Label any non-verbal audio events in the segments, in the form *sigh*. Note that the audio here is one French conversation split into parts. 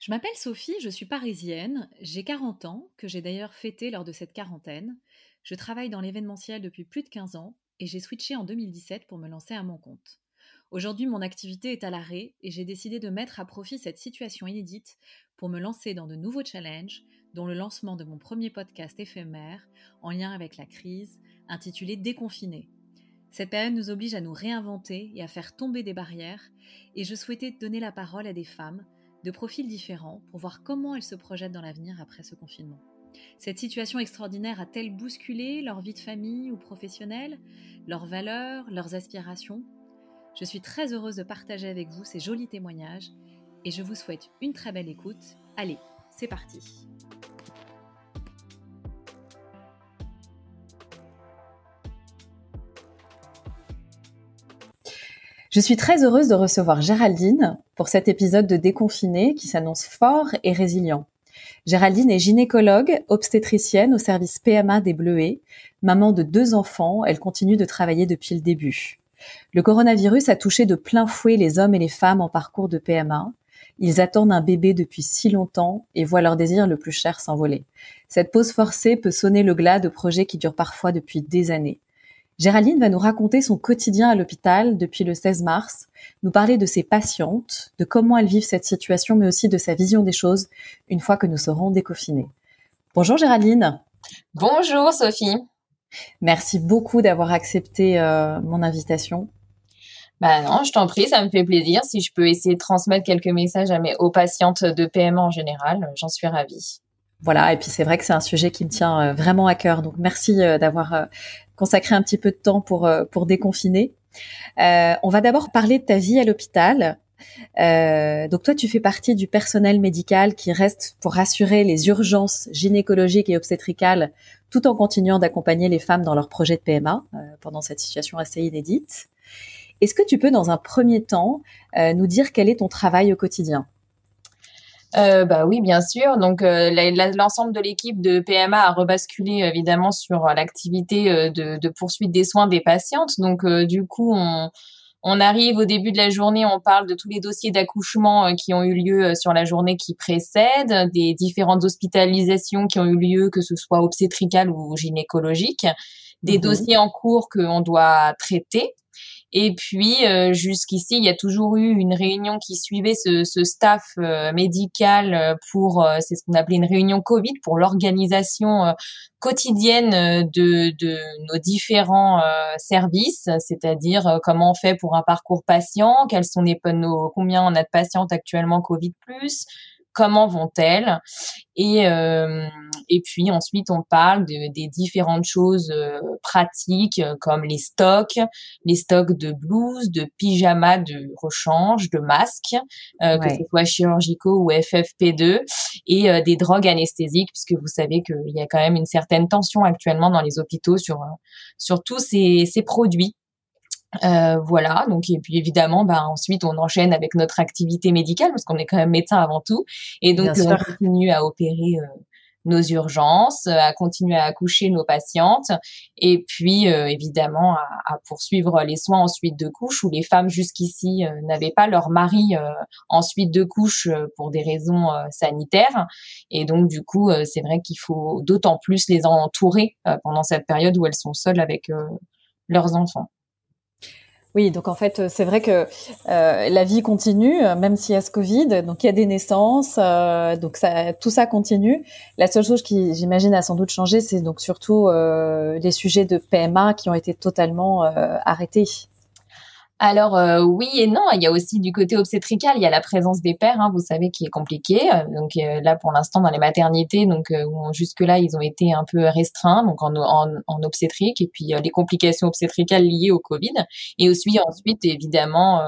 Je m'appelle Sophie, je suis parisienne, j'ai 40 ans, que j'ai d'ailleurs fêté lors de cette quarantaine. Je travaille dans l'événementiel depuis plus de 15 ans et j'ai switché en 2017 pour me lancer à mon compte. Aujourd'hui, mon activité est à l'arrêt et j'ai décidé de mettre à profit cette situation inédite pour me lancer dans de nouveaux challenges, dont le lancement de mon premier podcast éphémère en lien avec la crise, intitulé Déconfiné. Cette période nous oblige à nous réinventer et à faire tomber des barrières, et je souhaitais donner la parole à des femmes de profils différents pour voir comment elles se projettent dans l'avenir après ce confinement. Cette situation extraordinaire a-t-elle bousculé leur vie de famille ou professionnelle, leurs valeurs, leurs aspirations? Je suis très heureuse de partager avec vous ces jolis témoignages et je vous souhaite une très belle écoute. Allez, c'est parti Je suis très heureuse de recevoir Géraldine pour cet épisode de Déconfiné qui s'annonce fort et résilient. Géraldine est gynécologue, obstétricienne au service PMA des Bleuets, maman de deux enfants, elle continue de travailler depuis le début. Le coronavirus a touché de plein fouet les hommes et les femmes en parcours de PMA. Ils attendent un bébé depuis si longtemps et voient leur désir le plus cher s'envoler. Cette pause forcée peut sonner le glas de projets qui durent parfois depuis des années. Géraldine va nous raconter son quotidien à l'hôpital depuis le 16 mars, nous parler de ses patientes, de comment elles vivent cette situation, mais aussi de sa vision des choses une fois que nous serons déconfinés. Bonjour Géraldine. Bonjour Sophie. Merci beaucoup d'avoir accepté euh, mon invitation. Bah non, je t'en prie, ça me fait plaisir. Si je peux essayer de transmettre quelques messages à mes aux patientes de PMA en général, j'en suis ravie. Voilà, et puis c'est vrai que c'est un sujet qui me tient euh, vraiment à cœur. Donc merci euh, d'avoir consacrer un petit peu de temps pour euh, pour déconfiner. Euh, on va d'abord parler de ta vie à l'hôpital. Euh, donc toi, tu fais partie du personnel médical qui reste pour assurer les urgences gynécologiques et obstétricales, tout en continuant d'accompagner les femmes dans leur projet de PMA pendant cette situation assez inédite. Est-ce que tu peux, dans un premier temps, nous dire quel est ton travail au quotidien? Euh, bah oui, bien sûr. Donc euh, l'ensemble de l'équipe de PMA a rebasculé évidemment sur euh, l'activité euh, de, de, poursuite des soins des patientes. Donc du coup, on, on, arrive au début de la journée, on parle de tous les dossiers d'accouchement qui ont eu lieu sur la journée qui précède, des différentes hospitalisations qui ont eu lieu, que ce soit obstétricales ou gynécologiques, des mmh dossiers en cours qu'on doit traiter. Et puis euh, jusqu'ici, il y a toujours eu une réunion qui suivait ce, ce staff euh, médical euh, pour, c'est ce qu'on appelait une réunion Covid pour l'organisation quotidienne de, de, nos différents services, c'est-à-dire comment on fait pour un parcours patient, quels sont les nos, combien on a de patientes actuellement Covid plus, comment vont-elles. Et euh, et puis ensuite on parle de, des différentes choses euh, pratiques euh, comme les stocks, les stocks de blouses, de pyjamas de rechange, de masques, que ce soit chirurgicaux ou FFP2 et des drogues anesthésiques puisque vous savez qu'il y a quand même une certaine tension actuellement dans les hôpitaux sur sur tous ces, ces produits euh, voilà, donc et puis évidemment, bah, ensuite on enchaîne avec notre activité médicale parce qu'on est quand même médecin avant tout, et donc on continue à opérer euh, nos urgences, à continuer à accoucher nos patientes, et puis euh, évidemment à, à, poursuivre les soins en suite de couche où les femmes jusqu'ici n'avaient pas leur mari en suite de couche pour des raisons sanitaires, et donc du coup c'est vrai qu'il faut d'autant plus les entourer pendant cette période où elles sont seules avec leurs enfants. Oui, donc en fait, c'est vrai que euh, la vie continue, même s'il y a ce Covid. Donc il y a des naissances, euh, donc ça, tout ça continue. La seule chose qui, j'imagine, a sans doute changé, c'est donc surtout euh, les sujets de PMA qui ont été totalement arrêtés. Alors euh, oui et non, il y a aussi du côté obstétrical, il y a la présence des pères, hein, vous savez, qui est compliqué. Donc euh, là, pour l'instant, dans les maternités, donc euh, jusque là, ils ont été un peu restreints, donc en, en, en obstétrique, et puis les complications obstétricales liées au Covid, et aussi ensuite évidemment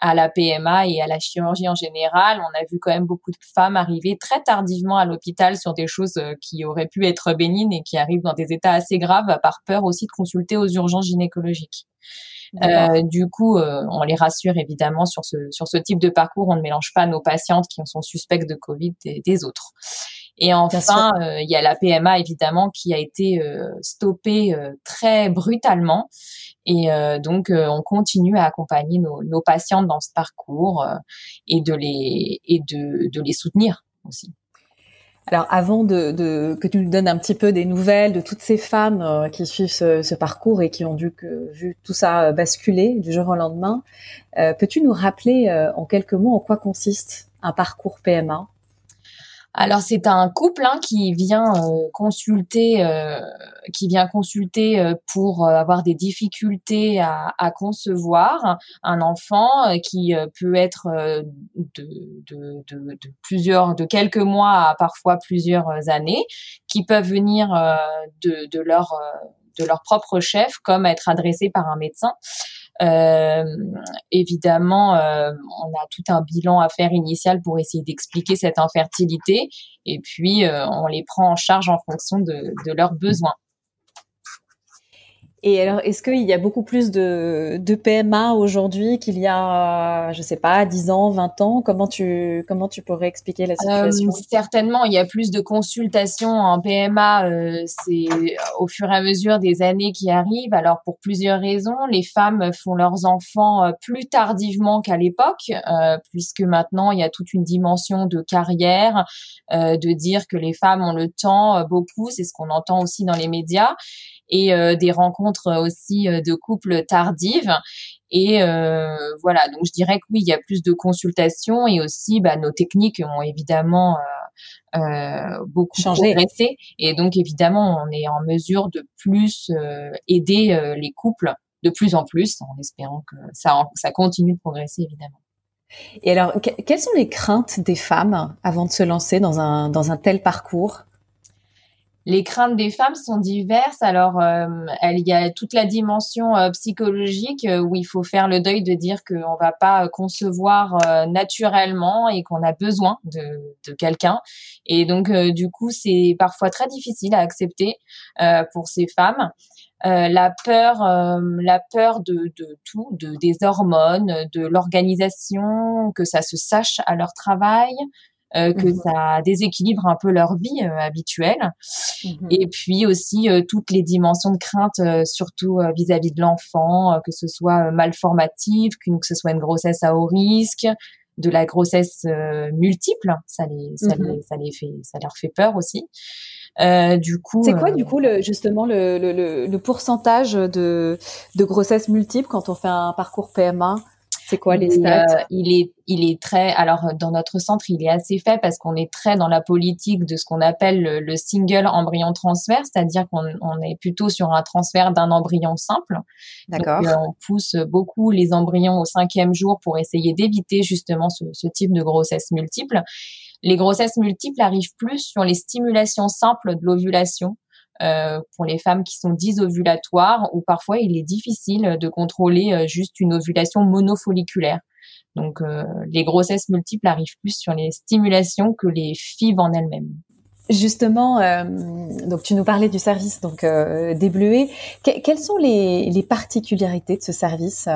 à la PMA et à la chirurgie en général. On a vu quand même beaucoup de femmes arriver très tardivement à l'hôpital sur des choses qui auraient pu être bénignes et qui arrivent dans des états assez graves par peur aussi de consulter aux urgences gynécologiques. Euh, du coup, euh, on les rassure évidemment sur ce sur ce type de parcours. On ne mélange pas nos patientes qui sont suspectes de Covid des, des autres. Et enfin, il y a la PMA évidemment qui a été stoppée très brutalement. Et donc, on continue à accompagner nos, nos patientes dans ce parcours et de les et de, de les soutenir aussi. Alors avant de, que tu nous donnes un petit peu des nouvelles de toutes ces femmes euh, qui suivent ce, parcours et qui ont dû que, vu tout ça basculer du jour au lendemain, euh, peux-tu nous rappeler euh, en quelques mots en quoi consiste un parcours PMA alors c'est un couple hein, qui vient euh, consulter, euh, qui vient consulter euh, pour avoir des difficultés à, à concevoir un enfant qui peut être de, de, de, de, plusieurs, de quelques mois à parfois plusieurs années, qui peuvent venir de, leur de leur propre chef comme être adressés par un médecin. Euh, évidemment, euh, on a tout un bilan à faire initial pour essayer d'expliquer cette infertilité, et puis euh, on les prend en charge en fonction de, de leurs besoins. Et alors, est-ce qu'il y a beaucoup plus de, de PMA aujourd'hui qu'il y a, je sais pas, 10 ans, 20 ans? Comment tu, comment tu pourrais expliquer la situation? Euh, Certainement, il y a plus de consultations en PMA. Euh, c'est au fur et à mesure des années qui arrivent. Alors, pour plusieurs raisons, les femmes font leurs enfants euh, plus tardivement qu'à l'époque, euh, puisque maintenant, il y a toute une dimension de carrière, euh, de dire que les femmes ont le temps beaucoup. C'est ce qu'on entend aussi dans les médias et euh, des rencontres aussi euh, de couples tardives. Et euh, voilà, donc je dirais que oui, il y a plus de consultations et aussi bah, nos techniques ont évidemment euh, beaucoup Changé. progressé. Et donc évidemment, on est en mesure de plus aider les couples de plus en plus, en espérant que ça, ça continue de progresser évidemment. Et alors, quelles sont les craintes des femmes avant de se lancer dans un, dans un tel parcours? Les craintes des femmes sont diverses. Alors, euh, il y a toute la dimension euh, psychologique euh, où il faut faire le deuil de dire qu'on va pas concevoir naturellement et qu'on a besoin de, de quelqu'un. Et donc, du coup, c'est parfois très difficile à accepter pour ces femmes. la peur, la peur de, de tout, de des hormones, de l'organisation, que ça se sache à leur travail, euh, que mmh ça déséquilibre un peu leur vie euh, habituelle. Mmh Et puis aussi euh, toutes les dimensions de crainte, surtout vis-à-vis de l'enfant, que ce soit malformative, que ce soit une grossesse à haut risque, de la grossesse multiple, ça les, ça, mmh les, ça les fait, ça leur fait peur aussi. Euh, du coup, c'est quoi du coup le, justement le, le, le pourcentage de, de grossesse multiple quand on fait un parcours PMA c'est quoi les stats? euh, Il est, il est très. Alors dans notre centre, il est assez fait parce qu'on est très dans la politique de ce qu'on appelle le, single embryon transfert, c'est-à-dire qu'on on est plutôt sur un transfert d'un embryon simple. D'accord. Euh, on pousse beaucoup les embryons au cinquième jour pour essayer d'éviter justement ce, ce type de grossesse multiple. Les grossesses multiples arrivent plus sur les stimulations simples de l'ovulation euh, pour les femmes qui sont disovulatoires ou parfois il est difficile de contrôler euh, juste une ovulation monofolliculaire. Donc euh, les grossesses multiples arrivent plus sur les stimulations que les FIV en elles-mêmes. Justement, donc tu nous parlais du service donc des Bleuets. quelles sont les, particularités de ce service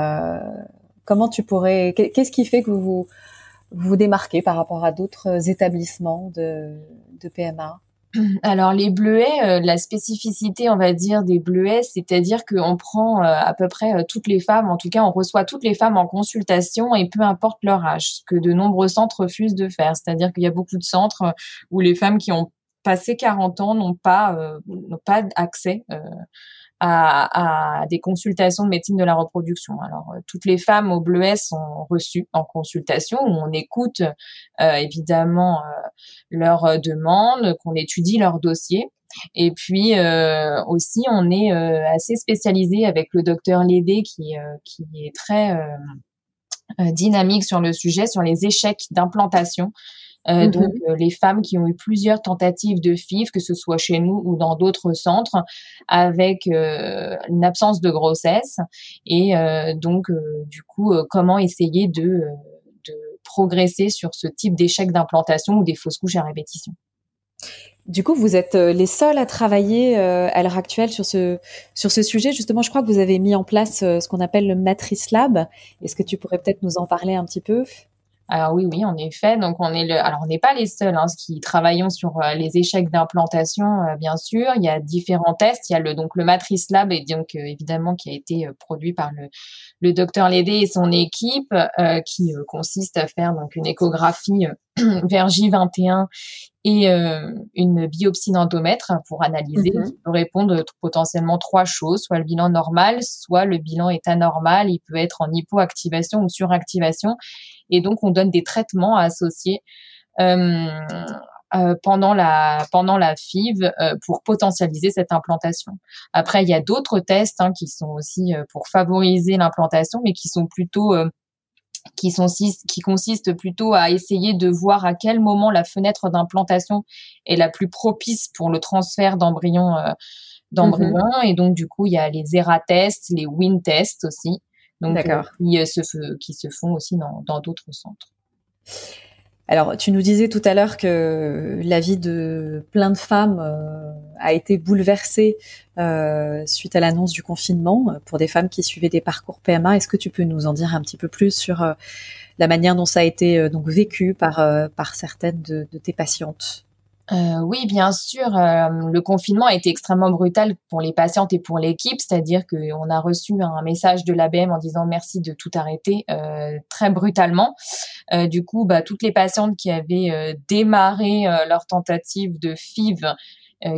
Comment tu pourrais Qu'est-ce qui fait que vous vous, démarquez par rapport à d'autres établissements de PMA *clears throat* alors les bleuets, euh, la spécificité, on va dire, des bleuets, c'est-à-dire qu'on prend euh, à peu près euh, toutes les femmes, en tout cas, on reçoit toutes les femmes en consultation et peu importe leur âge, ce que de nombreux centres refusent de faire. C'est-à-dire qu'il y a beaucoup de centres où les femmes qui ont passé 40 ans n'ont pas, n'ont pas accès à, des consultations de médecine de la reproduction. Alors, euh, toutes les femmes au bleuet sont reçues en consultation où on écoute euh, évidemment euh, leurs demandes, qu'on étudie leur dossier. Et puis aussi, on est assez spécialisé avec le docteur Lédé qui, qui est très dynamique sur le sujet, sur les échecs d'implantation. Euh, mmh donc euh, les femmes qui ont eu plusieurs tentatives de FIV, que ce soit chez nous ou dans d'autres centres, avec euh, une absence de grossesse, et donc du coup comment essayer de, de progresser sur ce type d'échec d'implantation ou des fausses couches à répétition? Du coup, vous êtes les seuls à travailler à l'heure actuelle sur ce sur ce sujet. Justement, je crois que vous avez mis en place ce qu'on appelle le Matrice Lab. Est-ce que tu pourrais peut-être nous en parler un petit peu? Alors oui, oui, en effet. Donc on est le, alors on n'est pas les seuls hein, qui travaillons sur euh, les échecs d'implantation, euh, bien sûr. Il y a différents tests. Il y a le donc le Matrice Lab et donc euh, évidemment qui a été produit par le le docteur Lédé et son équipe, qui consiste à faire donc une échographie *clears throat* vers J21 et une biopsie d'endomètre pour analyser, mm peut répondre potentiellement trois choses, soit le bilan normal, soit le bilan est anormal, il peut être en hypoactivation ou suractivation, et donc on donne des traitements à associer euh, euh, pendant la pendant la FIV euh, pour potentialiser cette implantation. Après, il y a d'autres tests hein, qui sont aussi pour favoriser l'implantation, mais qui sont plutôt qui sont qui consistent plutôt à essayer de voir à quel moment la fenêtre d'implantation est la plus propice pour le transfert d'embryons d'embryons mm-hmm. et donc du coup il y a les ERA tests, les WIN tests aussi donc qui, se, qui se font aussi dans d'autres centres. Alors, tu nous disais tout à l'heure que la vie de plein de femmes euh, a été bouleversée euh, suite à l'annonce du confinement pour des femmes qui suivaient des parcours PMA. Est-ce que tu peux nous en dire un petit peu plus sur euh, la manière dont ça a été donc vécu par par certaines de tes patientes? Euh, oui, bien sûr. Euh, le confinement a été extrêmement brutal pour les patientes et pour l'équipe, c'est-à-dire qu'on a reçu un message de l'ABM en disant merci de tout arrêter euh, très brutalement. du coup, bah, toutes les patientes qui avaient démarré leur tentative de FIV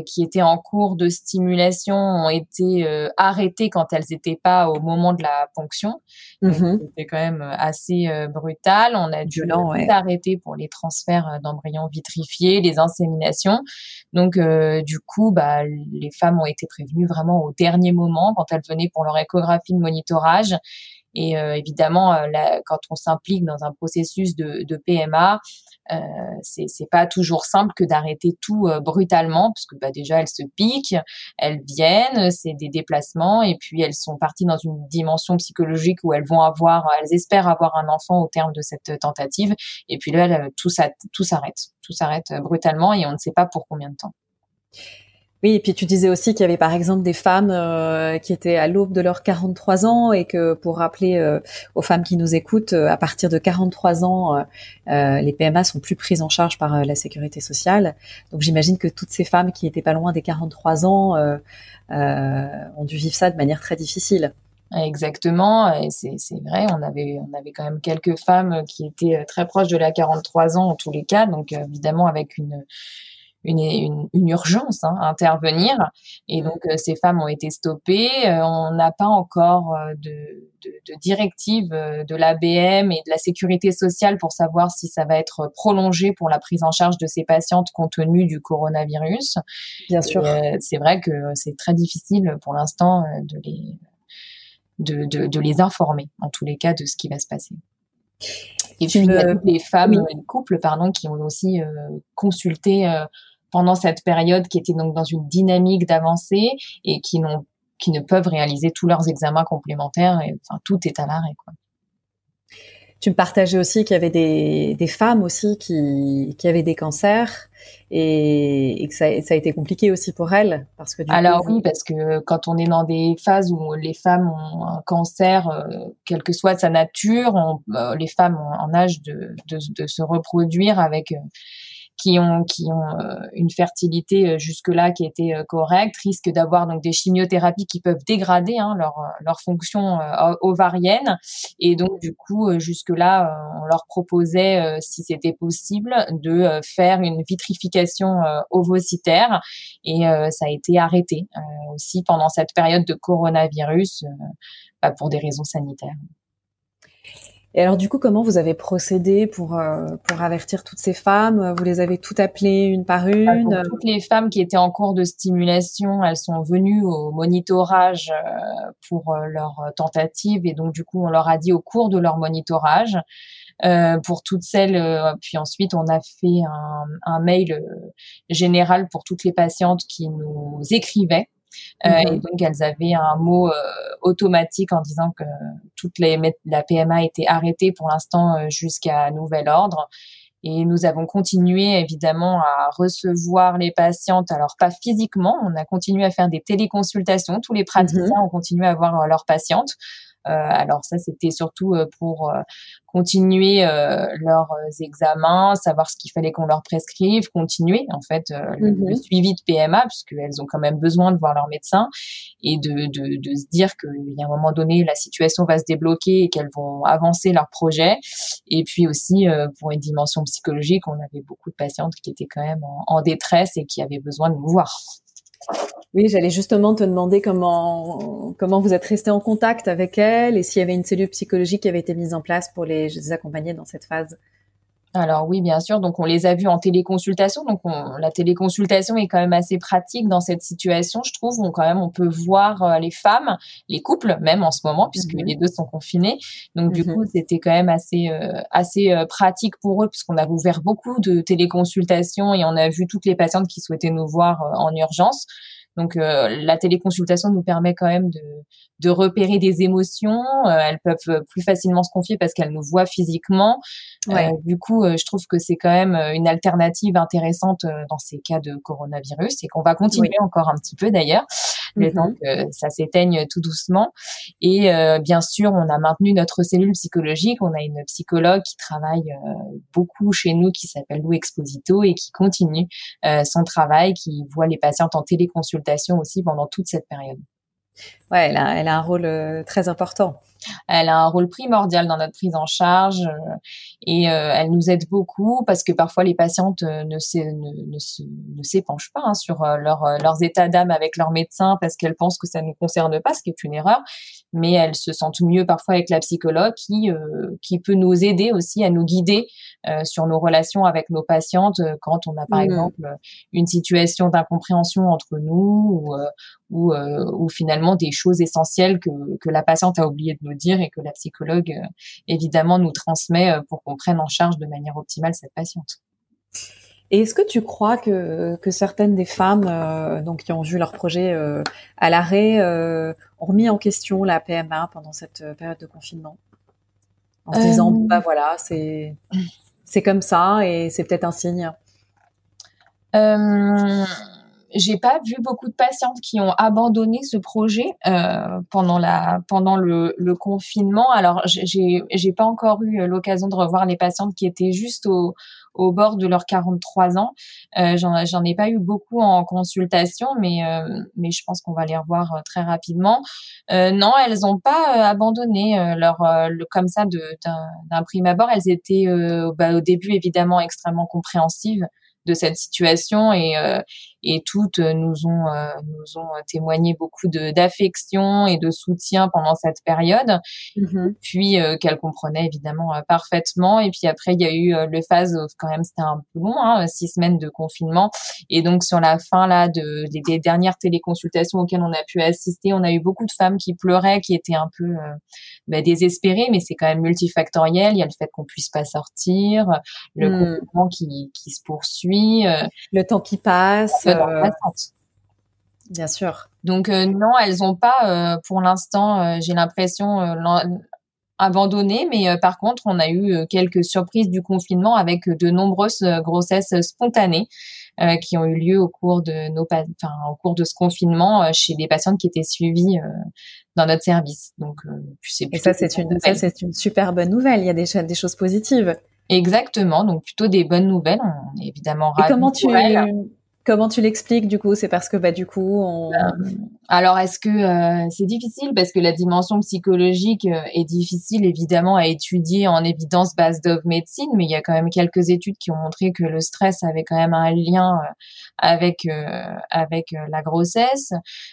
qui étaient en cours de stimulation ont été euh, arrêtées quand elles n'étaient pas au moment de la ponction. Mm-hmm. C'était quand même assez euh, brutal. On a dû ouais. arrêter pour les transferts d'embryons vitrifiés, les inséminations. Donc du coup, bah, les femmes ont été prévenues vraiment au dernier moment quand elles venaient pour leur échographie de monitorage. Et euh, évidemment, euh, quand on s'implique dans un processus de, PMA, euh, c'est pas toujours simple que d'arrêter tout euh, brutalement, parce que bah, déjà elles se piquent, elles viennent, c'est des déplacements, et puis elles sont parties dans une dimension psychologique où elles vont avoir, elles espèrent avoir un enfant au terme de cette tentative, et puis là tout s'arrête, tout s'arrête brutalement, et on ne sait pas pour combien de temps. Oui, et puis tu disais aussi qu'il y avait par exemple des femmes euh, qui étaient à l'aube de leurs 43 ans et que pour rappeler euh, aux femmes qui nous écoutent, euh, à partir de 43 ans, les PMA sont plus prises en charge par la sécurité sociale. Donc j'imagine que toutes ces femmes qui étaient pas loin des 43 ans ont dû vivre ça de manière très difficile. Exactement, c'est vrai, on avait quand même quelques femmes qui étaient très proches de la 43 ans en tous les cas, donc évidemment avec une une, une, urgence hein, à intervenir. Et mmh. donc, euh, ces femmes ont été stoppées. Euh, on n'a pas encore euh, de, de, de directive de l'ABM et de la sécurité sociale pour savoir si ça va être prolongé pour la prise en charge de ces patientes compte tenu du coronavirus. Bien sûr. c'est vrai que c'est très difficile pour l'instant de les de, de, de, les informer, en tous les cas, de ce qui va se passer. Et puis, il y a toutes les femmes, les couples, pardon, qui ont aussi consulté pendant cette période qui était donc dans une dynamique d'avancée et qui n'ont qui ne peuvent réaliser tous leurs examens complémentaires et enfin tout est à l'arrêt quoi. Tu me partageais aussi qu'il y avait des, des femmes aussi qui, qui avaient des cancers et, et que ça, ça, a été compliqué aussi pour elles parce que alors oui parce que quand on est dans des phases où les femmes ont un cancer euh, quelle que soit sa nature euh, les femmes ont en âge de, de, de se reproduire avec euh, qui ont qui ont euh, une fertilité euh, jusque là qui était euh, correcte risquent d'avoir donc des chimiothérapies qui peuvent dégrader hein, leur leur fonction ovarienne et donc du coup jusque là on leur proposait si c'était possible de faire une vitrification ovocytaire et ça a été arrêté aussi pendant cette période de coronavirus bah, pour des raisons sanitaires. Et alors du coup, comment vous avez procédé pour euh, pour avertir toutes ces femmes? Vous les avez toutes appelées une par une? Toutes les femmes qui étaient en cours de stimulation, elles sont venues au monitorage euh, pour euh, leur tentative. Et donc du coup, on leur a dit au cours de leur monitorage. Euh, pour toutes celles, puis ensuite on a fait un, un mail général pour toutes les patientes qui nous écrivaient euh, et mhm. donc elles avaient un mot euh, automatique en disant que toute les, la PMA était arrêtée pour l'instant euh, jusqu'à nouvel ordre. Et nous avons continué évidemment à recevoir les patientes, alors pas physiquement, on a continué à faire des téléconsultations, tous les praticiens mhm. ont continué à voir leurs patientes alors ça, c'était surtout pour continuer leurs examens, savoir ce qu'il fallait qu'on leur prescrive, continuer en fait le, mmh suivi de PMA, puisqu'elles ont quand même besoin de voir leur médecin et de, de, de se dire qu'il y a un moment donné, la situation va se débloquer et qu'elles vont avancer leur projet. Et puis aussi, pour une dimension psychologique, on avait beaucoup de patientes qui étaient quand même en, détresse et qui avaient besoin de nous voir. Oui, j'allais justement te demander comment comment vous êtes resté en contact avec elles et s'il y avait une cellule psychologique qui avait été mise en place pour les accompagner dans cette phase. Alors oui, bien sûr. Donc on les a vus en téléconsultation. Donc la téléconsultation est quand même assez pratique dans cette situation, je trouve. On quand même on peut voir euh, les femmes, les couples même en ce moment puisque mhm. les deux sont confinés. Donc du mhm. coup c'était quand même assez euh, assez euh, pratique pour eux puisqu'on a ouvert beaucoup de téléconsultations et on a vu toutes les patientes qui souhaitaient nous voir en urgence. Donc la téléconsultation nous permet quand même de, de repérer des émotions. elles peuvent plus facilement se confier parce qu'elles nous voient physiquement. Euh, du coup, euh, je trouve que c'est quand même euh, une alternative intéressante dans ces cas de coronavirus et qu'on va continuer encore un petit peu d'ailleurs, le temps mm-hmm. que ça s'éteigne tout doucement. Et bien sûr, on a maintenu notre cellule psychologique. On a une psychologue qui travaille beaucoup chez nous, qui s'appelle Lou Exposito et qui continue son travail, qui voit les patientes en téléconsultation aussi pendant toute cette période. Ouais, elle a, elle a un rôle très important. Elle a un rôle primordial dans notre prise en charge euh, et euh, elle nous aide beaucoup parce que parfois les patientes euh, ne, ne, s'épanchent pas hein, sur leurs états d'âme avec leur médecin parce qu'elles pensent que ça ne nous concerne pas, ce qui est une erreur. Mais elles se sentent mieux parfois avec la psychologue qui, qui peut nous aider aussi à nous guider sur nos relations avec nos patientes quand on a par mmh. exemple une situation d'incompréhension entre nous ou, ou, ou, finalement des choses essentielles que, que la patiente a oublié de nous dire et que la psychologue, euh, évidemment, nous transmet euh, pour qu'on prenne en charge de manière optimale cette patiente. Et est-ce que tu crois que, que certaines des femmes euh, donc qui ont vu leur projet à l'arrêt ont remis en question la PMA pendant cette période de confinement? En se disant bah voilà c'est c'est comme ça et c'est peut-être un signe j'ai pas vu beaucoup de patientes qui ont abandonné ce projet euh, pendant la pendant le, le confinement. Alors j'ai j'ai pas encore eu l'occasion de revoir les patientes qui étaient juste au au bord de leurs 43 ans. Euh, J'en ai pas eu beaucoup en consultation, mais euh, mais je pense qu'on va les revoir euh, très rapidement. Euh, non, elles ont pas euh, abandonné leur le, comme ça d'un prime abord. Elles étaient bah, au début évidemment extrêmement compréhensives de cette situation et et toutes nous ont euh, nous ont témoigné beaucoup de d'affection et de soutien pendant cette période. Mm-hmm. Puis euh, qu'elles comprenaient évidemment euh, parfaitement. Et puis après il y a eu le phase quand même c'était un peu long, hein, six semaines de confinement. Et donc sur la fin là de des, dernières téléconsultations auxquelles on a pu assister, on a eu beaucoup de femmes qui pleuraient, qui étaient un peu bah, désespérées, mais c'est quand même multifactoriel. Il y a le fait qu'on puisse pas sortir, le mm. confinement qui qui se poursuit, le temps qui passe euh, bien sûr. Donc euh, non, elles n'ont pas, euh, pour l'instant, j'ai l'impression abandonné, mais par contre, on a eu quelques surprises du confinement avec de nombreuses grossesses spontanées qui ont eu lieu au cours de nos, enfin, au cours de ce confinement chez des patientes qui étaient suivies dans notre service. Donc, Et ça, c'est une, ça, c'est une super bonne nouvelle. Il y a des, des choses positives. Exactement. Donc, plutôt des bonnes nouvelles. On est évidemment ravis. Et comment tu, Comment tu l'expliques du coup? C'est parce que bah du coup on. Euh, alors est-ce que euh, c'est difficile? Parce que la dimension psychologique euh, est difficile évidemment à étudier en évidence base of médecine, mais il y a quand même quelques études qui ont montré que le stress avait quand même un lien avec avec la grossesse.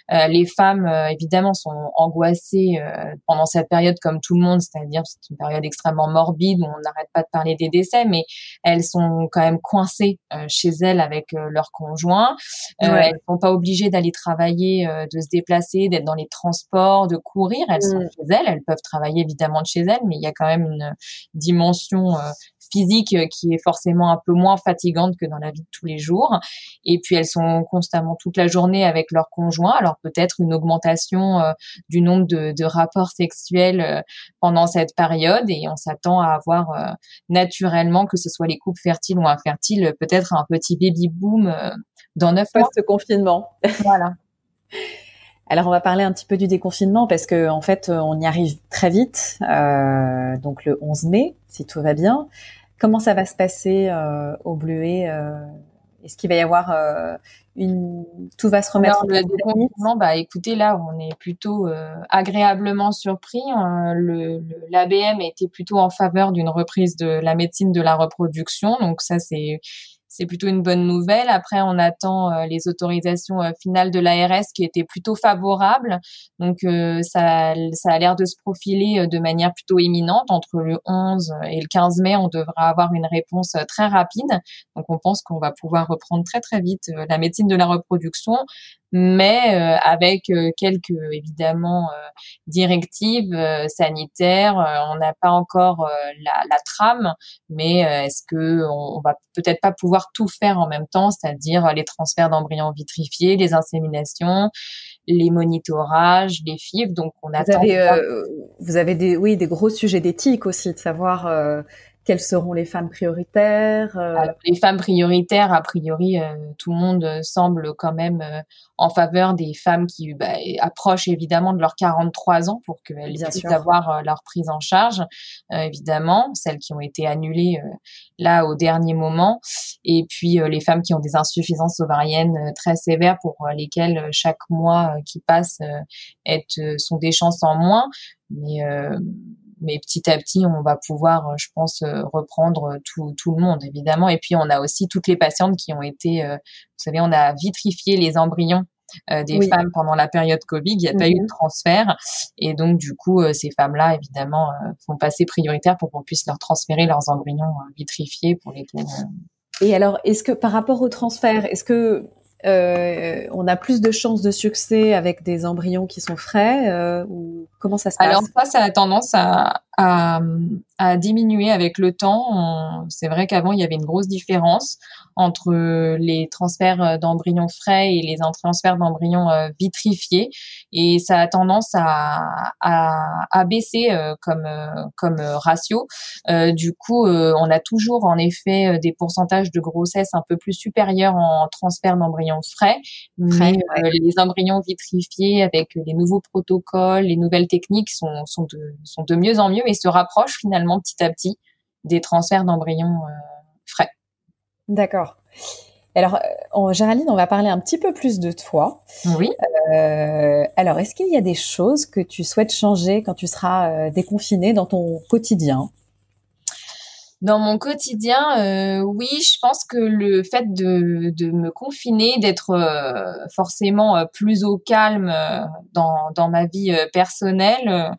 les femmes évidemment sont angoissées pendant cette période comme tout le monde, c'est-à-dire c'est une période extrêmement morbide où on n'arrête pas de parler des décès, mais elles sont quand même coincées chez elles avec leur conjoint conjoint. Euh, elles sont pas obligées d'aller travailler, euh, de se déplacer, d'être dans les transports, de courir. Elles sont mm. chez elles. Elles peuvent travailler évidemment de chez elles, mais il y a quand même une dimension euh, physique qui est forcément un peu moins fatigante que dans la vie de tous les jours. Et puis elles sont constamment toute la journée avec leur conjoint. Alors peut-être une augmentation du nombre de, de, rapports sexuels pendant cette période et on s'attend à avoir naturellement, que ce soit les couples fertiles ou infertiles, peut-être un petit baby boom dans neuf mois. ce confinement Voilà. *laughs* Alors on va parler un petit peu du déconfinement parce que en fait on y arrive très vite, euh, donc le 11 mai si tout va bien. Comment ça va se passer euh, au Bleuet euh, Est-ce qu'il va y avoir euh, une tout va se remettre Alors, le déconfinement Bah écoutez là on est plutôt agréablement surpris. Le l'ABM était plutôt en faveur d'une reprise de la médecine de la reproduction, donc ça c'est c'est plutôt une bonne nouvelle. Après, on attend euh, les autorisations euh, finales de l'ARS qui étaient plutôt favorables. Donc, euh, ça, ça a l'air de se profiler de manière plutôt imminente. Entre le 11 et le 15 mai, on devra avoir une réponse très rapide. Donc, on pense qu'on va pouvoir reprendre très, très vite la médecine de la reproduction mais avec quelques évidemment directives sanitaires. on n'a pas encore la, la, trame, mais est-ce que on, on va peut-être pas pouvoir tout faire en même temps, c'est-à-dire les transferts d'embryons vitrifiés, les inséminations, les monitorages, les FIV. Donc on vous attend. Avez, vous avez des oui des gros sujets d'éthique aussi, de savoir quelles seront les femmes prioritaires euh? Les femmes prioritaires, a priori, euh, tout le monde euh, semble quand même en faveur des femmes qui bah, approchent évidemment de leurs 43 ans pour qu'elles puissent avoir leur prise en charge, évidemment, celles qui ont été annulées là au dernier moment, et puis les femmes qui ont des insuffisances ovariennes très sévères pour lesquelles chaque mois qui passe est, sont des chances en moins. Mais mais petit à petit, on va pouvoir, euh, je pense, euh, reprendre tout, tout le monde, évidemment. Et puis, on a aussi toutes les patientes qui ont été, euh, vous savez, on a vitrifié les embryons des femmes pendant la période Covid. Il n'y a pas eu de mhm. transfert. Et donc, du coup, ces femmes-là, évidemment, font passer prioritaire pour qu'on puisse leur transférer leurs embryons vitrifiés pour lesquels... Et alors, est-ce que par rapport au transfert, est-ce que euh, on a plus de chances de succès avec des embryons qui sont frais euh, ou comment ça se passe? Alors ça, ça a tendance à, à, diminuer avec le temps. C'est vrai qu'avant, il y avait une grosse différence entre les transferts d'embryons frais et les transferts d'embryons euh, vitrifiés. Et ça a tendance à, à, baisser euh, comme, euh, comme ratio. du coup, on a toujours en effet des pourcentages de grossesse un peu plus supérieurs en transfert d'embryons frais. Mais les embryons vitrifiés avec les nouveaux protocoles, les nouvelles techniques sont, sont, de, sont de mieux en mieux et se rapprochent finalement petit à petit des transferts d'embryons frais. D'accord. Alors, en Géraldine, on va parler un petit peu plus de toi. Oui. Euh, alors, est-ce qu'il y a des choses que tu souhaites changer quand tu seras euh, déconfinée dans ton quotidien? Dans mon quotidien, euh, oui, je pense que le fait de, de me confiner, d'être euh, forcément euh, plus au calme euh, dans, dans ma vie personnelle,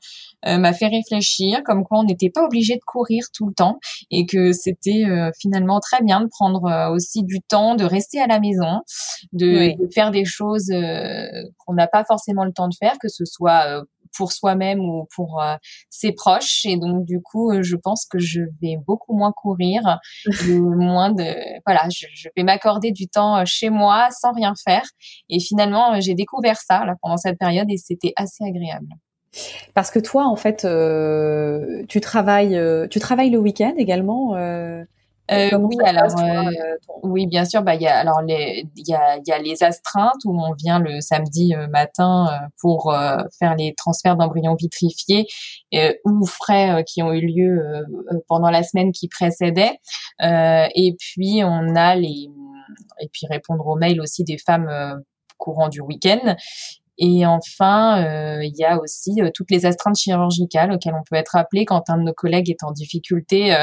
m'a fait réfléchir, comme quoi on n'était pas obligé de courir tout le temps et que c'était finalement très bien de prendre aussi du temps, de rester à la maison, de, de faire des choses qu'on n'a pas forcément le temps de faire, que ce soit pour soi-même ou pour euh, ses proches. Et donc, du coup, euh, je pense que je vais beaucoup moins courir, *laughs* moins de, voilà, je, je vais m'accorder du temps euh, chez moi sans rien faire. Et finalement, j'ai découvert ça là pendant cette période et c'était assez agréable. Parce que toi, en fait, euh, tu travailles, tu travailles le week-end également. Euh... Euh, oui, alors euh, oui, bien sûr. Bah, il y a alors les il y a, y a les astreintes où on vient le samedi euh, matin pour faire les transferts d'embryons vitrifiés ou frais qui ont eu lieu pendant la semaine qui précédait. et puis on a les et puis répondre aux mails aussi des femmes courant du week-end. Et enfin, euh, il y a aussi euh, toutes les astreintes chirurgicales auxquelles on peut être appelé quand un de nos collègues est en difficulté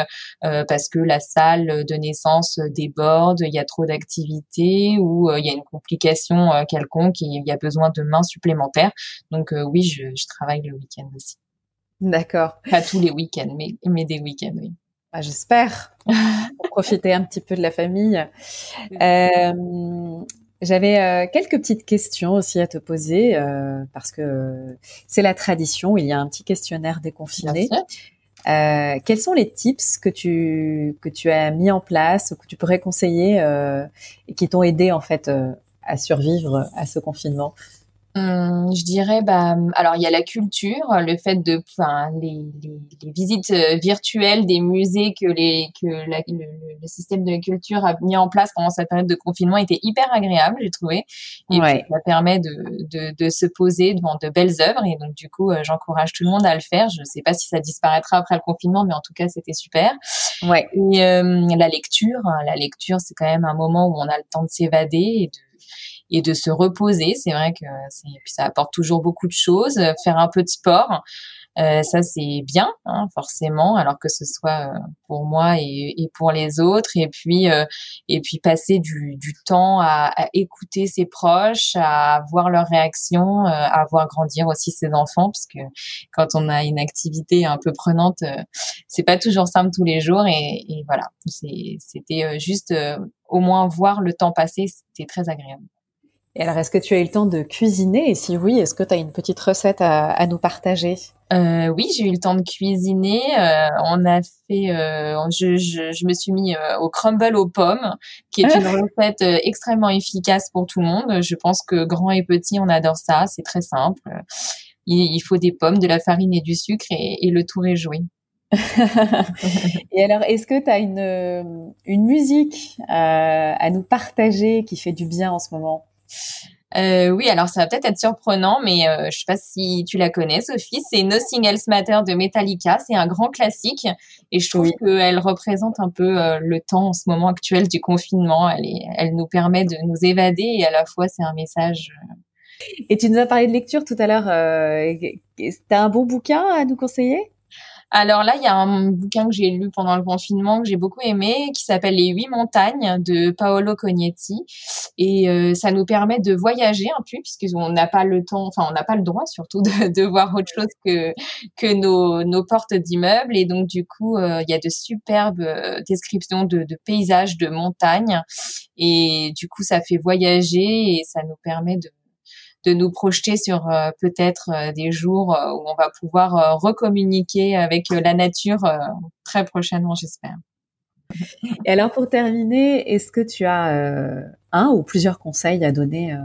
euh, parce que la salle de naissance déborde, il y a trop d'activités ou il y a une complication quelconque et il y a besoin de mains supplémentaires. Donc oui, je, je travaille le week-end aussi. D'accord. Pas tous les week-ends, mais, mais des week-ends, oui. Bah, J'espère. *laughs* profiter un petit peu de la famille. Euh, j'avais euh, quelques petites questions aussi à te poser euh, parce que c'est la tradition. Il y a un petit questionnaire déconfiné. Euh, quels sont les tips que tu que tu as mis en place ou que tu pourrais conseiller et qui t'ont aidé en fait à survivre à ce confinement? Hum, je dirais, bah, alors il y a la culture, le fait de, enfin, les, les, les, visites euh, virtuelles des musées que les que la, le, le, système de culture a mis en place pendant cette période de confinement était hyper agréable, j'ai trouvé. Et puis, ça permet de, de, de, se poser devant de belles œuvres. Et donc du coup, euh, j'encourage tout le monde à le faire. Je ne sais pas si ça disparaîtra après le confinement, mais en tout cas, c'était super. Ouais. Et euh, la lecture, hein, la lecture, c'est quand même un moment où on a le temps de s'évader et de et de se reposer. C'est vrai que ça apporte toujours beaucoup de choses. Faire un peu de sport, euh, ça c'est bien, hein, forcément, alors que ce soit euh, pour moi et, et pour les autres. Et puis euh, et puis passer du, du temps à, à, écouter ses proches, à voir leurs réactions, euh, à voir grandir aussi ses enfants, parce que quand on a une activité un peu prenante, c'est pas toujours simple tous les jours. Et, et voilà, c'était juste au moins voir le temps passer, c'était très agréable. Et alors, est-ce que tu as eu le temps de cuisiner? Et si oui, est-ce que tu as une petite recette à, à nous partager? Euh, Oui, j'ai eu le temps de cuisiner. Euh, on a fait, euh, je, je, je, me suis mis euh, au crumble aux pommes, qui est une recette euh, extrêmement efficace pour tout le monde. Je pense que grand et petit, on adore ça. C'est très simple. Il, il, faut des pommes, de la farine et du sucre, et, et le tour est joué. *laughs* et alors, est-ce que tu as une, une musique à nous partager qui fait du bien en ce moment? Euh, oui, alors ça va peut-être être surprenant, mais euh, je sais pas si tu la connais, Sophie. C'est Nothing Else Matter de Metallica. C'est un grand classique et je trouve qu'elle représente un peu euh, le temps en ce moment actuel du confinement. Elle, est, elle nous permet de nous évader et à la fois c'est un message. Et tu nous as parlé de lecture tout à l'heure. T'as un bon bouquin à nous conseiller? Alors là, il y a un bouquin que j'ai lu pendant le confinement que j'ai beaucoup aimé, qui s'appelle Les Huit Montagnes de Paolo Cognetti, et euh, ça nous permet de voyager un peu puisqu'on n'a pas le temps, enfin on n'a pas le droit surtout de, de, voir autre chose que que nos, nos portes d'immeubles, et donc du coup euh, il y a de superbes euh, descriptions de, de paysages, de montagnes, et du coup ça fait voyager et ça nous permet de de nous projeter sur euh, peut-être euh, des jours euh, où on va pouvoir recommuniquer avec la nature très prochainement, j'espère. *laughs* Et alors pour terminer, est-ce que tu as un ou plusieurs conseils à donner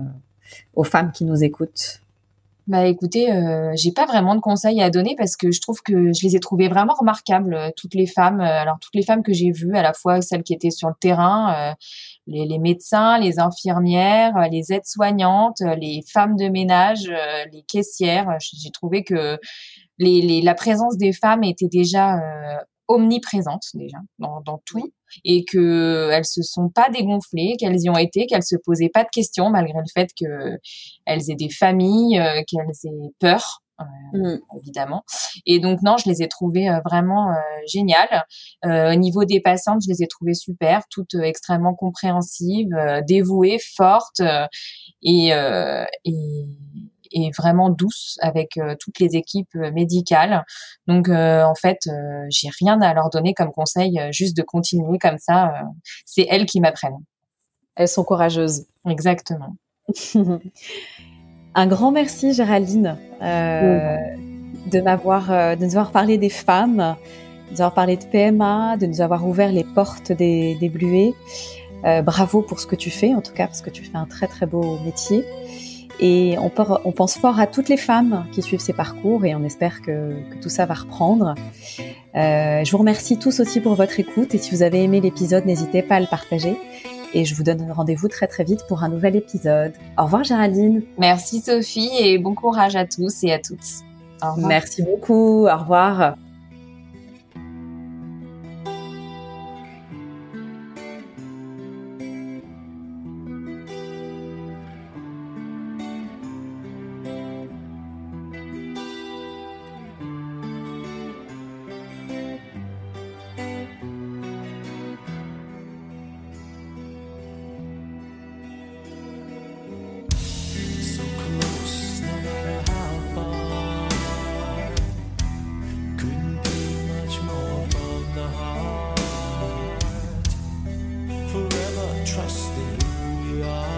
aux femmes qui nous écoutent? Bah écoutez, euh, j'ai pas vraiment de conseils à donner parce que je trouve que je les ai trouvées vraiment remarquables toutes les femmes. alors toutes les femmes que j'ai vues, à la fois celles qui étaient sur le terrain, les, les, médecins, les infirmières, euh, les aides-soignantes, euh, les femmes de ménage, euh, les caissières. J'ai trouvé que les, les, la présence des femmes était déjà euh, omniprésente déjà dans, dans tout. Et que elles se sont pas dégonflées, qu'elles y ont été, qu'elles se posaient pas de questions malgré le fait que elles aient des familles, qu'elles aient peur mmh. évidemment. Et donc non, je les ai trouvées euh, vraiment euh, géniales. au niveau des patientes, je les ai trouvées super, toutes extrêmement compréhensives, dévouées, fortes et, et, et vraiment douces avec toutes les équipes médicales. Donc en fait, j'ai rien à leur donner comme conseil, juste de continuer comme ça. c'est elles qui m'apprennent. Elles sont courageuses. Exactement. *laughs* Un grand merci Géraldine euh, de m'avoir euh, de nous avoir parlé des femmes, de nous avoir parlé de PMA, de nous avoir ouvert les portes des, des Bluets. Euh, bravo pour ce que tu fais en tout cas parce que tu fais un très très beau métier. Et on, on pense fort à toutes les femmes qui suivent ces parcours et on espère que, que tout ça va reprendre. Euh, je vous remercie tous aussi pour votre écoute et si vous avez aimé l'épisode, n'hésitez pas à le partager et je vous donne rendez-vous très très vite pour un nouvel épisode. Au revoir Géraldine. Merci Sophie et bon courage à tous et à toutes. Merci beaucoup. Au revoir. we are.